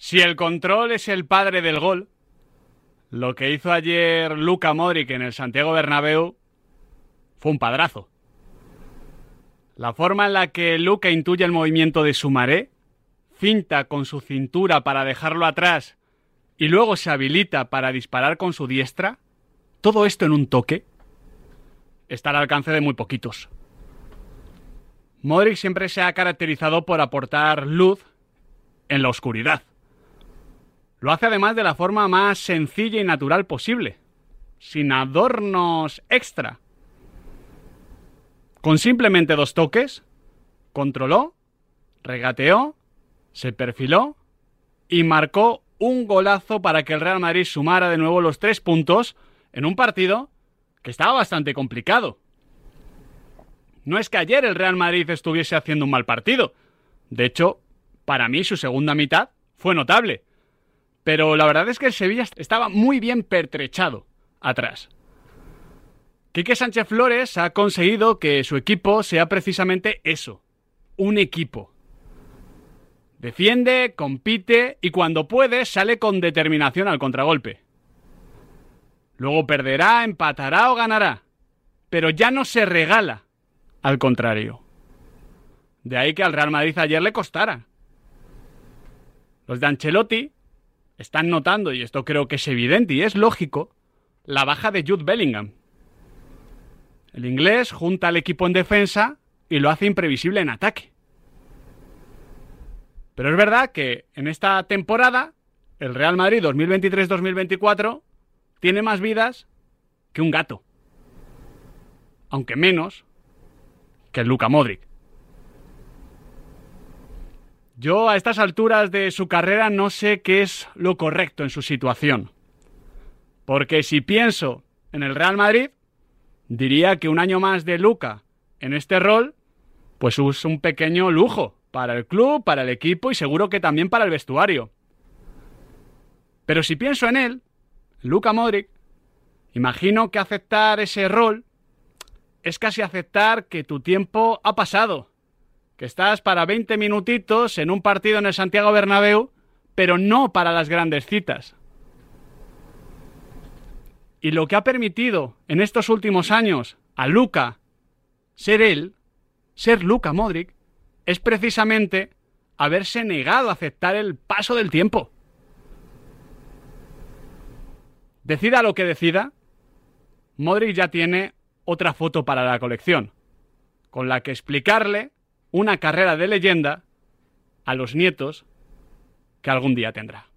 Si el control es el padre del gol, lo que hizo ayer Luca Modric en el Santiago Bernabéu fue un padrazo. La forma en la que Luca intuye el movimiento de su maré, cinta con su cintura para dejarlo atrás y luego se habilita para disparar con su diestra, todo esto en un toque, está al alcance de muy poquitos. Modric siempre se ha caracterizado por aportar luz en la oscuridad. Lo hace además de la forma más sencilla y natural posible, sin adornos extra. Con simplemente dos toques, controló, regateó, se perfiló y marcó un golazo para que el Real Madrid sumara de nuevo los tres puntos en un partido que estaba bastante complicado. No es que ayer el Real Madrid estuviese haciendo un mal partido. De hecho, para mí su segunda mitad fue notable. Pero la verdad es que el Sevilla estaba muy bien pertrechado atrás. Quique Sánchez Flores ha conseguido que su equipo sea precisamente eso, un equipo. Defiende, compite y cuando puede sale con determinación al contragolpe. Luego perderá, empatará o ganará, pero ya no se regala, al contrario. De ahí que al Real Madrid ayer le costara. Los de Ancelotti están notando, y esto creo que es evidente y es lógico, la baja de Jude Bellingham. El inglés junta al equipo en defensa y lo hace imprevisible en ataque. Pero es verdad que en esta temporada el Real Madrid 2023-2024 tiene más vidas que un gato. Aunque menos que el Luka Modric. Yo a estas alturas de su carrera no sé qué es lo correcto en su situación. Porque si pienso en el Real Madrid, diría que un año más de Luca en este rol, pues es un pequeño lujo para el club, para el equipo y seguro que también para el vestuario. Pero si pienso en él, Luca Modric, imagino que aceptar ese rol es casi aceptar que tu tiempo ha pasado que estás para 20 minutitos en un partido en el Santiago Bernabéu, pero no para las grandes citas. Y lo que ha permitido en estos últimos años a Luca ser él, ser Luca Modric, es precisamente haberse negado a aceptar el paso del tiempo. Decida lo que decida, Modric ya tiene otra foto para la colección, con la que explicarle una carrera de leyenda a los nietos que algún día tendrá.